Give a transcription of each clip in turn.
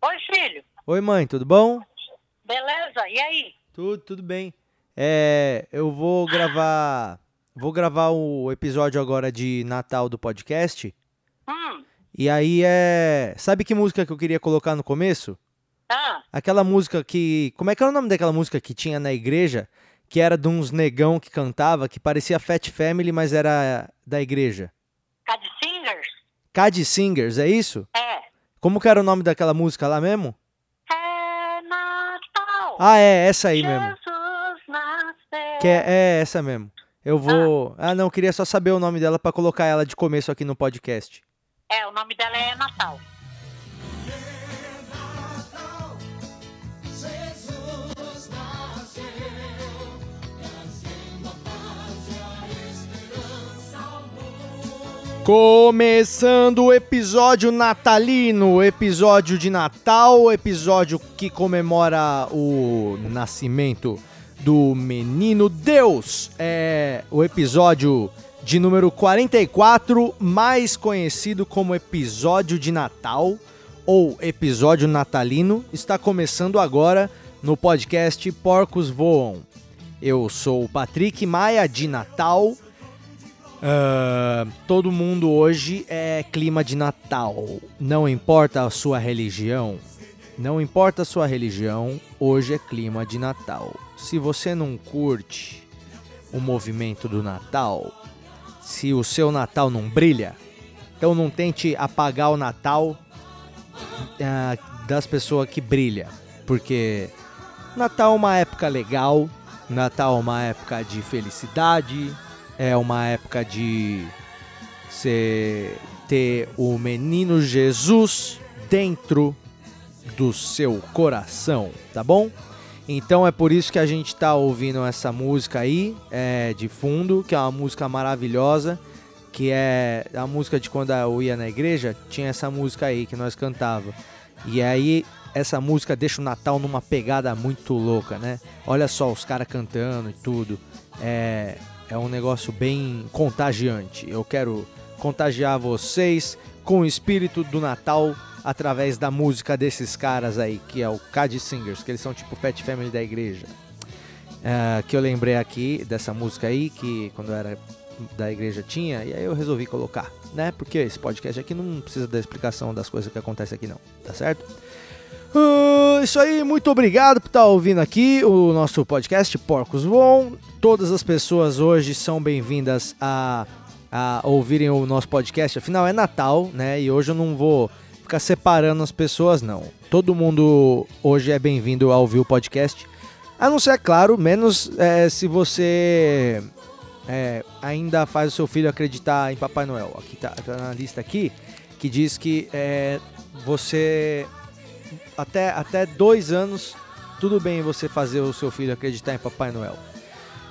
Oi, filho. Oi, mãe, tudo bom? Beleza? E aí? Tudo, tudo bem. É, eu vou gravar, vou gravar o episódio agora de Natal do podcast. Hum. E aí é, sabe que música que eu queria colocar no começo? Ah, Aquela música que, como é que era o nome daquela música que tinha na igreja, que era de uns negão que cantava, que parecia Fat Family, mas era da igreja. Cad Singers? Cad Singers, é isso? É. Como que era o nome daquela música lá mesmo? É Natal. Ah, é essa aí mesmo. Jesus nasceu. Que é, é essa mesmo. Eu vou. Ah, não, queria só saber o nome dela pra colocar ela de começo aqui no podcast. É, o nome dela é Natal. Começando o episódio natalino, episódio de Natal, episódio que comemora o nascimento do menino Deus. É o episódio de número 44, mais conhecido como episódio de Natal ou episódio natalino, está começando agora no podcast Porcos Voam. Eu sou o Patrick Maia de Natal. Ah, todo mundo hoje é clima de Natal. Não importa a sua religião, não importa a sua religião, hoje é clima de Natal. Se você não curte o movimento do Natal, se o seu Natal não brilha, então não tente apagar o Natal ah, das pessoas que brilha, porque Natal é uma época legal, Natal é uma época de felicidade, é uma época de você ter o menino Jesus dentro do seu coração, tá bom? Então é por isso que a gente tá ouvindo essa música aí, é, de fundo, que é uma música maravilhosa, que é a música de quando eu ia na igreja, tinha essa música aí que nós cantava. E aí essa música deixa o Natal numa pegada muito louca, né? Olha só os caras cantando e tudo. É, é um negócio bem contagiante. Eu quero contagiar vocês com o espírito do Natal através da música desses caras aí, que é o Cad Singers, que eles são tipo Fat Family da igreja. É, que eu lembrei aqui dessa música aí, que quando eu era da igreja tinha, e aí eu resolvi colocar, né? Porque esse podcast aqui não precisa da explicação das coisas que acontecem aqui não, tá certo? Ah, isso aí, muito obrigado por estar ouvindo aqui o nosso podcast Porcos Voam. Todas as pessoas hoje são bem-vindas a, a ouvirem o nosso podcast. Afinal, é Natal, né? E hoje eu não vou ficar separando as pessoas, não. Todo mundo hoje é bem-vindo a ouvir o podcast. A não ser, é claro, menos é, se você é, ainda faz o seu filho acreditar em Papai Noel. Aqui tá, tá na lista aqui que diz que é, você até, até dois anos, tudo bem você fazer o seu filho acreditar em Papai Noel.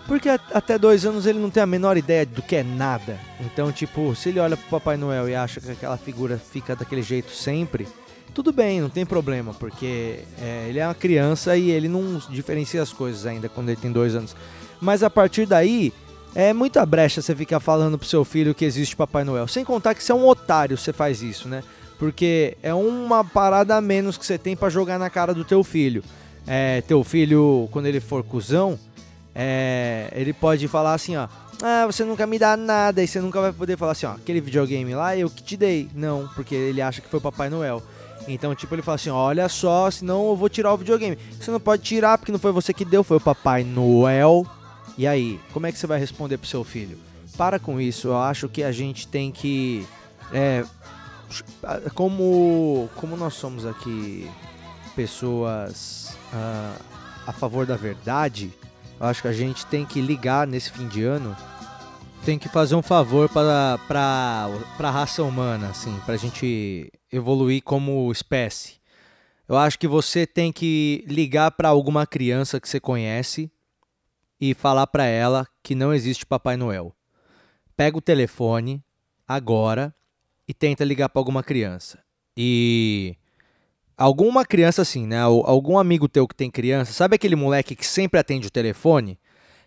Porque até dois anos ele não tem a menor ideia do que é nada. Então, tipo, se ele olha pro Papai Noel e acha que aquela figura fica daquele jeito sempre, tudo bem, não tem problema, porque é, ele é uma criança e ele não diferencia as coisas ainda quando ele tem dois anos. Mas a partir daí, é muita brecha você ficar falando pro seu filho que existe Papai Noel. Sem contar que você é um otário você faz isso, né? Porque é uma parada a menos que você tem pra jogar na cara do teu filho. É, teu filho, quando ele for cuzão, é, ele pode falar assim, ó. Ah, você nunca me dá nada. E você nunca vai poder falar assim, ó. Aquele videogame lá, eu que te dei. Não, porque ele acha que foi Papai Noel. Então, tipo, ele fala assim, olha só, senão eu vou tirar o videogame. Você não pode tirar, porque não foi você que deu, foi o Papai Noel. E aí, como é que você vai responder pro seu filho? Para com isso, eu acho que a gente tem que... É, como, como nós somos aqui pessoas ah, a favor da verdade, eu acho que a gente tem que ligar nesse fim de ano, tem que fazer um favor para para a raça humana, assim, para a gente evoluir como espécie. Eu acho que você tem que ligar para alguma criança que você conhece e falar para ela que não existe Papai Noel. Pega o telefone agora e tenta ligar para alguma criança. E alguma criança assim, né? Al- Algum amigo teu que tem criança, sabe aquele moleque que sempre atende o telefone?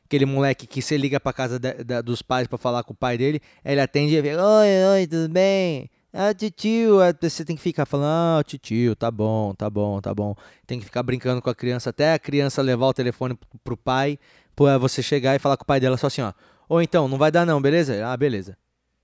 Aquele moleque que você liga pra casa da- da- dos pais pra falar com o pai dele, ele atende e vem, oi, oi, tudo bem? Ah, titio, é, você tem que ficar falando, ah, titio, tá bom, tá bom, tá bom. Tem que ficar brincando com a criança até a criança levar o telefone pro pai, pra você chegar e falar com o pai dela só assim, ó. Ou então, não vai dar não, beleza? Ah, beleza.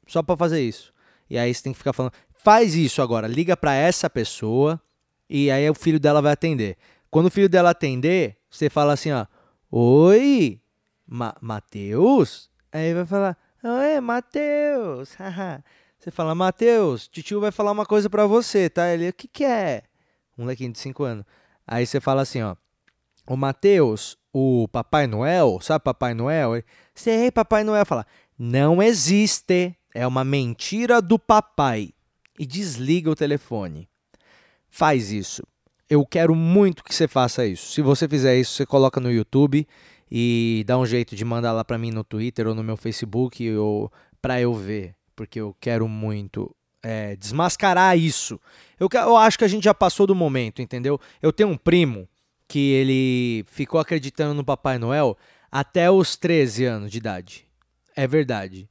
Só pra fazer isso. E aí você tem que ficar falando, faz isso agora, liga pra essa pessoa e aí o filho dela vai atender. Quando o filho dela atender, você fala assim, ó. Oi, Ma Matheus? Aí vai falar, oi, Matheus. você fala, Matheus, tio vai falar uma coisa pra você, tá? Ele, o que que é? Um molequinho de 5 anos. Aí você fala assim, ó. O Matheus, o Papai Noel, sabe Papai Noel? Sei, Papai Noel. Fala, não existe. É uma mentira do papai. E desliga o telefone. Faz isso. Eu quero muito que você faça isso. Se você fizer isso, você coloca no YouTube e dá um jeito de mandar lá para mim no Twitter ou no meu Facebook ou para eu ver, porque eu quero muito é, desmascarar isso. Eu, eu acho que a gente já passou do momento, entendeu? Eu tenho um primo que ele ficou acreditando no Papai Noel até os 13 anos de idade. É verdade.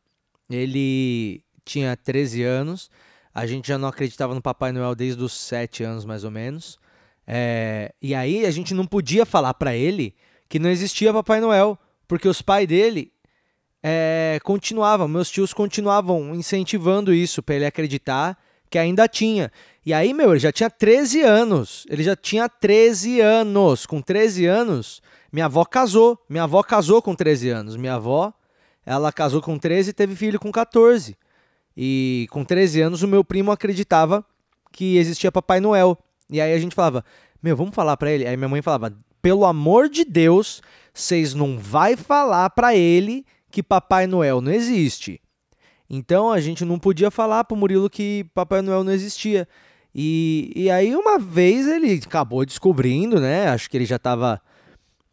Ele tinha 13 anos, a gente já não acreditava no Papai Noel desde os 7 anos mais ou menos. É, e aí a gente não podia falar para ele que não existia Papai Noel, porque os pais dele é, continuavam, meus tios continuavam incentivando isso para ele acreditar que ainda tinha. E aí, meu, ele já tinha 13 anos. Ele já tinha 13 anos. Com 13 anos, minha avó casou. Minha avó casou com 13 anos. Minha avó, ela casou com 13 e teve filho com 14. E com 13 anos, o meu primo acreditava que existia Papai Noel. E aí a gente falava, meu, vamos falar para ele. Aí minha mãe falava, pelo amor de Deus, vocês não vai falar para ele que Papai Noel não existe. Então a gente não podia falar pro Murilo que Papai Noel não existia. E, e aí uma vez ele acabou descobrindo, né? Acho que ele já tava.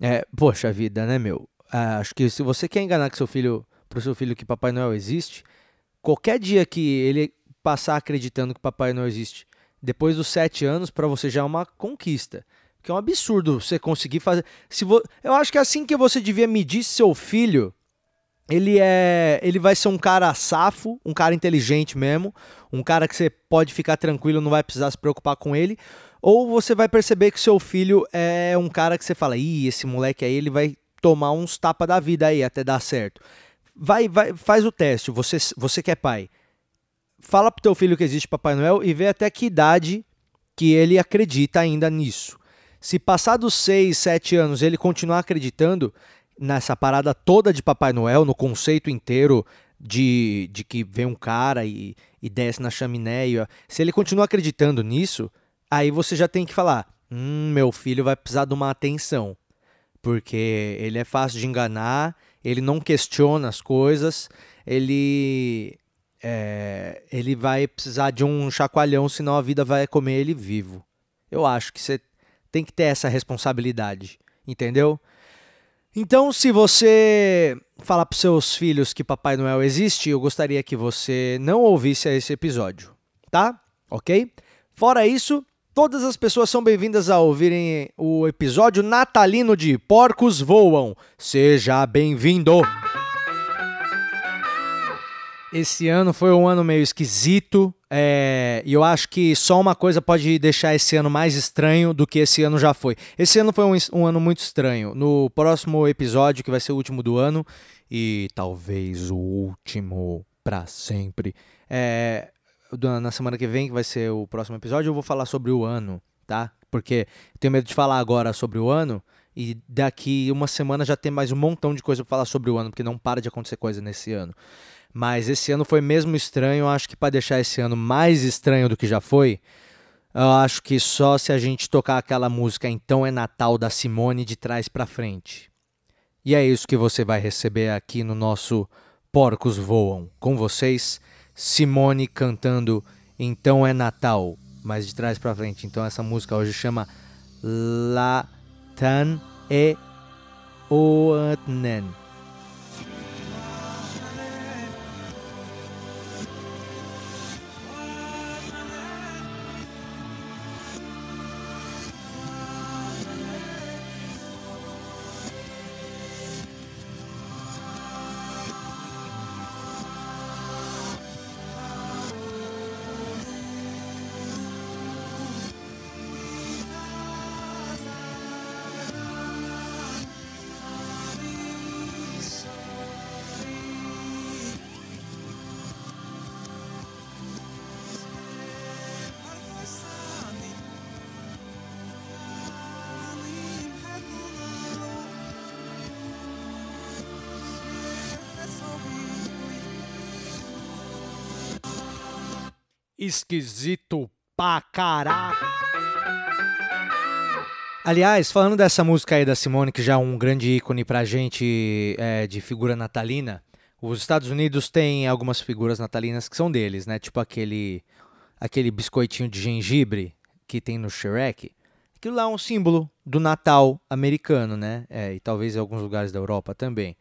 É, poxa vida, né, meu? Ah, acho que se você quer enganar que seu filho, pro seu filho que Papai Noel existe, qualquer dia que ele passar acreditando que Papai Noel existe depois dos sete anos, para você já é uma conquista. Que é um absurdo você conseguir fazer. Se vo... Eu acho que é assim que você devia medir seu filho. Ele é. Ele vai ser um cara safo, um cara inteligente mesmo, um cara que você pode ficar tranquilo, não vai precisar se preocupar com ele. Ou você vai perceber que seu filho é um cara que você fala, ih, esse moleque aí, ele vai tomar uns tapas da vida aí até dar certo. Vai, vai, faz o teste. Você, você que é pai fala pro teu filho que existe Papai Noel e vê até que idade que ele acredita ainda nisso. Se passar dos 6, 7 anos ele continuar acreditando nessa parada toda de Papai Noel, no conceito inteiro de, de que vem um cara e, e desce na chaminé, se ele continuar acreditando nisso, aí você já tem que falar: hum, meu filho vai precisar de uma atenção. Porque ele é fácil de enganar, ele não questiona as coisas, ele é, ele vai precisar de um chacoalhão, senão a vida vai comer ele vivo. Eu acho que você tem que ter essa responsabilidade, entendeu? Então, se você falar para seus filhos que Papai Noel existe, eu gostaria que você não ouvisse esse episódio, tá? Ok? Fora isso, todas as pessoas são bem-vindas a ouvirem o episódio natalino de Porcos Voam. Seja bem-vindo! Esse ano foi um ano meio esquisito. É, e eu acho que só uma coisa pode deixar esse ano mais estranho do que esse ano já foi. Esse ano foi um, um ano muito estranho. No próximo episódio, que vai ser o último do ano, e talvez o último para sempre, é, na semana que vem, que vai ser o próximo episódio, eu vou falar sobre o ano, tá? Porque tenho medo de falar agora sobre o ano e daqui uma semana já tem mais um montão de coisa para falar sobre o ano, porque não para de acontecer coisa nesse ano. Mas esse ano foi mesmo estranho. Acho que para deixar esse ano mais estranho do que já foi, eu acho que só se a gente tocar aquela música Então é Natal da Simone de trás para frente. E é isso que você vai receber aqui no nosso Porcos Voam. Com vocês, Simone cantando Então é Natal, mas de trás para frente. Então essa música hoje chama La Tan e Oatnen. Esquisito pra caralho. Aliás, falando dessa música aí da Simone, que já é um grande ícone pra gente é, de figura natalina, os Estados Unidos têm algumas figuras natalinas que são deles, né? Tipo aquele, aquele biscoitinho de gengibre que tem no Shrek. Aquilo lá é um símbolo do Natal americano, né? É, e talvez em alguns lugares da Europa também.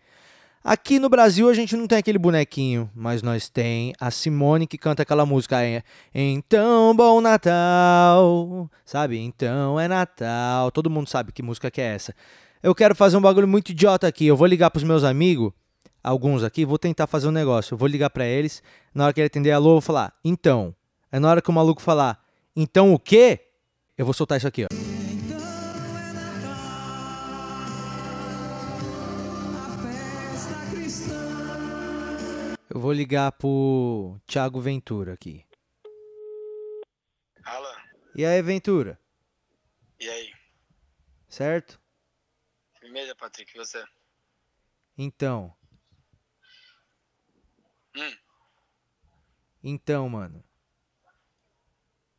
Aqui no Brasil a gente não tem aquele bonequinho, mas nós tem a Simone que canta aquela música é, Então Bom Natal, sabe? Então é Natal. Todo mundo sabe que música que é essa. Eu quero fazer um bagulho muito idiota aqui. Eu vou ligar pros meus amigos, alguns aqui, vou tentar fazer um negócio. Eu vou ligar para eles, na hora que ele atender alô, eu vou falar: "Então". É na hora que o maluco falar: "Então o quê?", eu vou soltar isso aqui, ó. Eu vou ligar pro Thiago Ventura aqui. Alô, E aí, Ventura? e aí? Certo? Firmeza, Patrick, você? Então. Hum, Então, mano.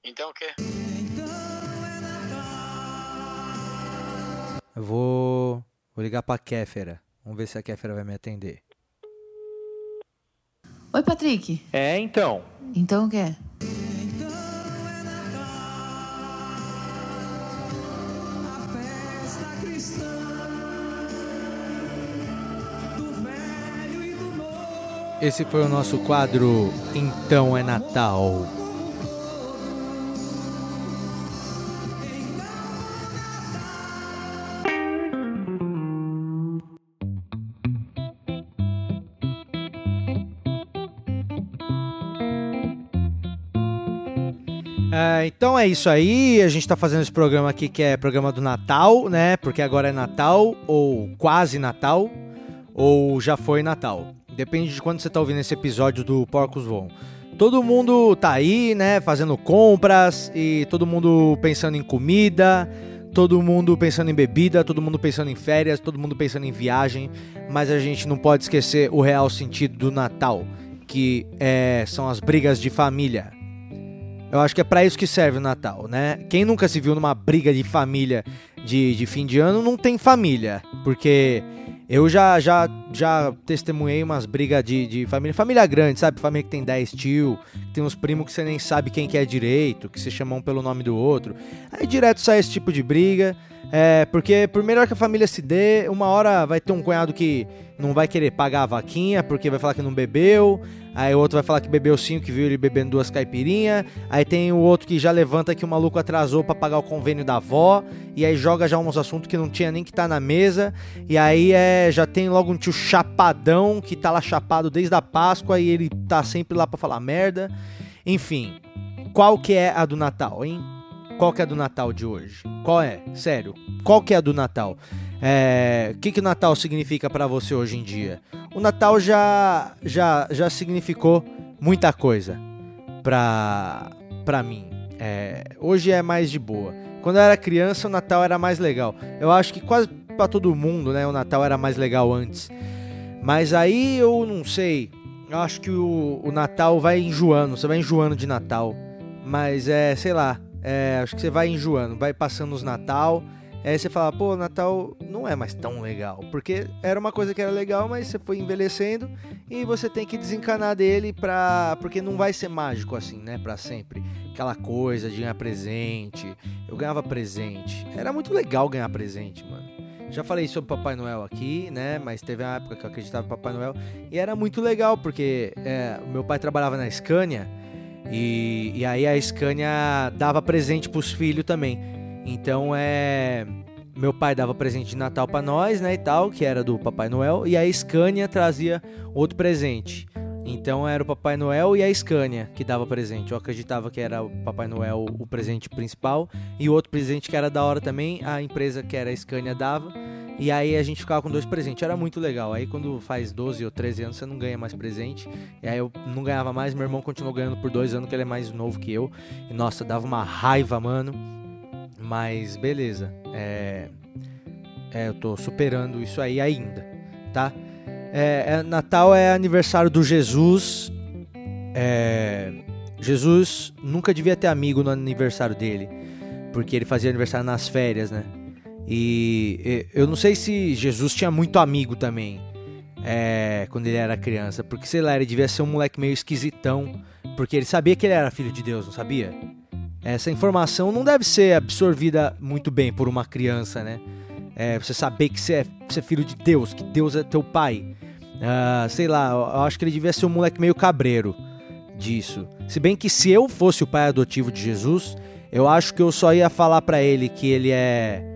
então o quê? Eu vou. Vou ligar pra Kéfera. Vamos ver se a Kéfera vai me atender. Oi, Patrick. É, então. Então o quê? Esse foi o nosso quadro Então é Natal. Então é isso aí, a gente tá fazendo esse programa aqui que é programa do Natal, né? Porque agora é Natal, ou quase Natal, ou já foi Natal. Depende de quando você tá ouvindo esse episódio do Porcos Voam. Todo mundo tá aí, né, fazendo compras e todo mundo pensando em comida, todo mundo pensando em bebida, todo mundo pensando em férias, todo mundo pensando em viagem, mas a gente não pode esquecer o real sentido do Natal, que é, são as brigas de família. Eu acho que é pra isso que serve o Natal, né? Quem nunca se viu numa briga de família de, de fim de ano não tem família. Porque eu já já, já testemunhei umas brigas de, de família. Família grande, sabe? Família que tem 10 tio, que tem uns primos que você nem sabe quem que é direito, que se chamam um pelo nome do outro. Aí direto sai esse tipo de briga. É, porque por melhor que a família se dê, uma hora vai ter um cunhado que não vai querer pagar a vaquinha porque vai falar que não bebeu. Aí o outro vai falar que bebeu cinco, que viu ele bebendo duas caipirinhas. Aí tem o outro que já levanta que o maluco atrasou pra pagar o convênio da avó. E aí joga já uns assuntos que não tinha nem que tá na mesa. E aí é, já tem logo um tio chapadão que tá lá chapado desde a Páscoa e ele tá sempre lá pra falar merda. Enfim, qual que é a do Natal, hein? Qual que é a do Natal de hoje? Qual é? Sério, qual que é a do Natal? É, o que, que o Natal significa pra você hoje em dia? O Natal já, já, já significou muita coisa pra, pra mim. É, hoje é mais de boa. Quando eu era criança, o Natal era mais legal. Eu acho que quase pra todo mundo, né? O Natal era mais legal antes. Mas aí eu não sei. Eu acho que o, o Natal vai enjoando. Você vai enjoando de Natal. Mas é, sei lá. É, acho que você vai enjoando. Vai passando os Natal. Aí você fala, pô, Natal não é mais tão legal. Porque era uma coisa que era legal, mas você foi envelhecendo e você tem que desencanar dele pra. Porque não vai ser mágico assim, né? Pra sempre. Aquela coisa de ganhar presente. Eu ganhava presente. Era muito legal ganhar presente, mano. Já falei sobre Papai Noel aqui, né? Mas teve uma época que eu acreditava em Papai Noel. E era muito legal, porque é, meu pai trabalhava na Scania. E, e aí a Scania dava presente pros filhos também. Então é. Meu pai dava presente de Natal pra nós, né, e tal, que era do Papai Noel, e a Scania trazia outro presente. Então era o Papai Noel e a Scania que dava presente. Eu acreditava que era o Papai Noel o presente principal e o outro presente que era da hora também, a empresa que era a Scania dava. E aí a gente ficava com dois presentes, era muito legal. Aí quando faz 12 ou 13 anos você não ganha mais presente. E aí eu não ganhava mais, meu irmão continuou ganhando por dois anos, que ele é mais novo que eu. E nossa, dava uma raiva, mano. Mas beleza. É, é, eu tô superando isso aí ainda, tá? É, é- Natal é aniversário do Jesus. É, Jesus nunca devia ter amigo no aniversário dele, porque ele fazia aniversário nas férias, né? E eu não sei se Jesus tinha muito amigo também, é, quando ele era criança, porque sei lá, ele devia ser um moleque meio esquisitão, porque ele sabia que ele era filho de Deus, não sabia? Essa informação não deve ser absorvida muito bem por uma criança, né? É, você saber que você é, você é filho de Deus, que Deus é teu pai. Uh, sei lá, eu acho que ele devia ser um moleque meio cabreiro disso. Se bem que se eu fosse o pai adotivo de Jesus, eu acho que eu só ia falar para ele que ele é,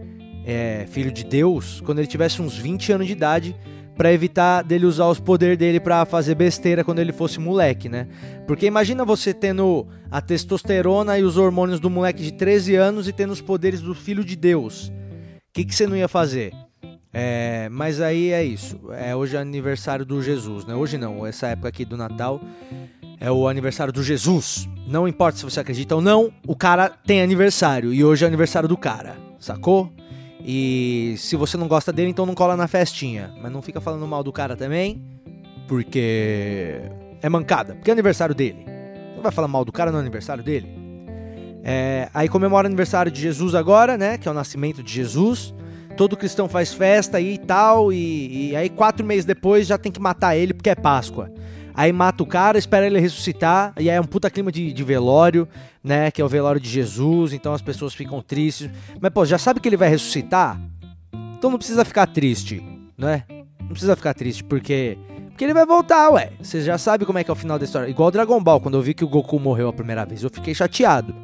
é, filho de Deus quando ele tivesse uns 20 anos de idade, para evitar dele usar os poderes dele para fazer besteira quando ele fosse moleque, né? Porque imagina você tendo a testosterona e os hormônios do moleque de 13 anos e tendo os poderes do filho de Deus. O que, que você não ia fazer? É, mas aí é isso. É, hoje é aniversário do Jesus, né? Hoje não, essa época aqui do Natal é o aniversário do Jesus. Não importa se você acredita ou não, o cara tem aniversário e hoje é aniversário do cara, sacou? E se você não gosta dele, então não cola na festinha. Mas não fica falando mal do cara também, porque é mancada, porque é aniversário dele. Não vai falar mal do cara no aniversário dele. É, aí comemora o aniversário de Jesus agora, né? Que é o nascimento de Jesus todo cristão faz festa e tal, e, e, aí quatro meses depois já tem que matar ele porque é Páscoa. Aí mata o cara, espera ele ressuscitar, e aí é um puta clima de, de velório, né? Que é o velório de Jesus, então as pessoas ficam tristes. Mas, pô, já sabe que ele vai ressuscitar? Então não precisa ficar triste, né? Não precisa ficar triste, porque. Porque ele vai voltar, ué. Você já sabe como é que é o final da história. Igual o Dragon Ball, quando eu vi que o Goku morreu a primeira vez, eu fiquei chateado.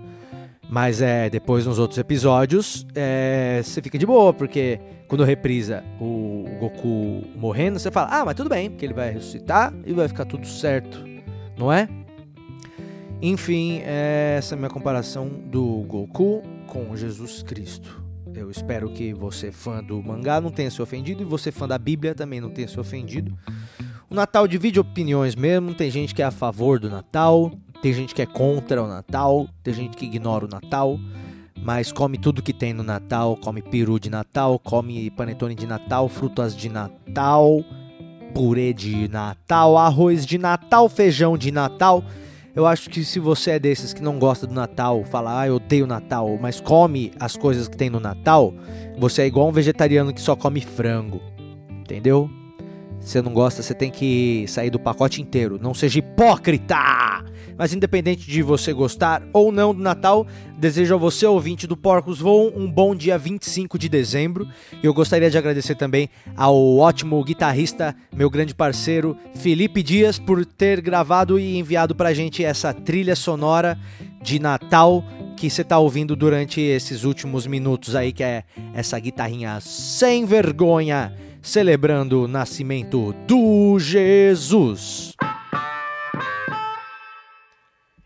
Mas é, depois nos outros episódios, é, você fica de boa, porque quando reprisa o Goku morrendo, você fala, ah, mas tudo bem, porque ele vai ressuscitar e vai ficar tudo certo, não é? Enfim, essa é a minha comparação do Goku com Jesus Cristo. Eu espero que você, fã do mangá, não tenha se ofendido e você, fã da Bíblia, também não tenha se ofendido. O Natal divide opiniões mesmo, tem gente que é a favor do Natal, tem gente que é contra o Natal, tem gente que ignora o Natal, mas come tudo que tem no Natal, come peru de Natal, come panetone de Natal, frutas de Natal, purê de Natal, arroz de Natal, feijão de Natal. Eu acho que se você é desses que não gosta do Natal, fala, ah, eu odeio Natal, mas come as coisas que tem no Natal, você é igual um vegetariano que só come frango. Entendeu? Você não gosta, você tem que sair do pacote inteiro. Não seja hipócrita! Mas independente de você gostar ou não do Natal, desejo a você, ouvinte do Porcos Voam, um bom dia 25 de dezembro. E eu gostaria de agradecer também ao ótimo guitarrista, meu grande parceiro, Felipe Dias, por ter gravado e enviado pra gente essa trilha sonora de Natal que você tá ouvindo durante esses últimos minutos aí, que é essa guitarrinha sem vergonha celebrando o nascimento do Jesus.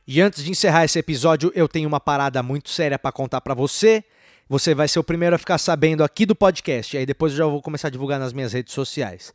E antes de encerrar esse episódio, eu tenho uma parada muito séria para contar para você. Você vai ser o primeiro a ficar sabendo aqui do podcast, aí depois eu já vou começar a divulgar nas minhas redes sociais.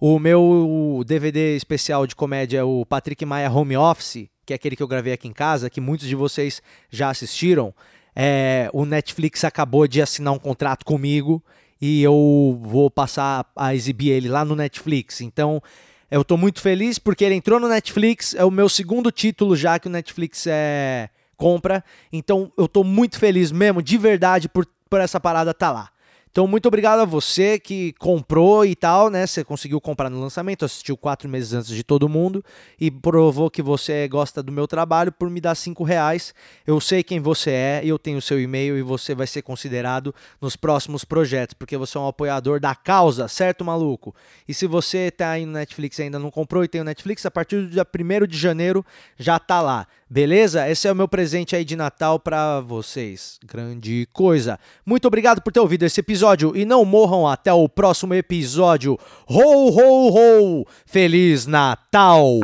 O meu DVD especial de comédia é o Patrick Maia Home Office, que é aquele que eu gravei aqui em casa, que muitos de vocês já assistiram. É, o Netflix acabou de assinar um contrato comigo e eu vou passar a exibir ele lá no Netflix. Então, eu estou muito feliz porque ele entrou no Netflix, é o meu segundo título já que o Netflix é compra. Então, eu estou muito feliz mesmo, de verdade, por, por essa parada estar tá lá. Então, muito obrigado a você que comprou e tal, né? Você conseguiu comprar no lançamento, assistiu quatro meses antes de todo mundo e provou que você gosta do meu trabalho por me dar cinco reais. Eu sei quem você é eu tenho o seu e-mail e você vai ser considerado nos próximos projetos, porque você é um apoiador da causa, certo, maluco? E se você tá aí no Netflix e ainda não comprou e tem o Netflix, a partir do dia 1 de janeiro já tá lá. Beleza? Esse é o meu presente aí de Natal para vocês. Grande coisa. Muito obrigado por ter ouvido esse episódio e não morram até o próximo episódio. Ho, ho, ho! Feliz Natal!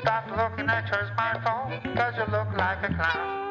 Stop looking at your smartphone, cause you look like a clown.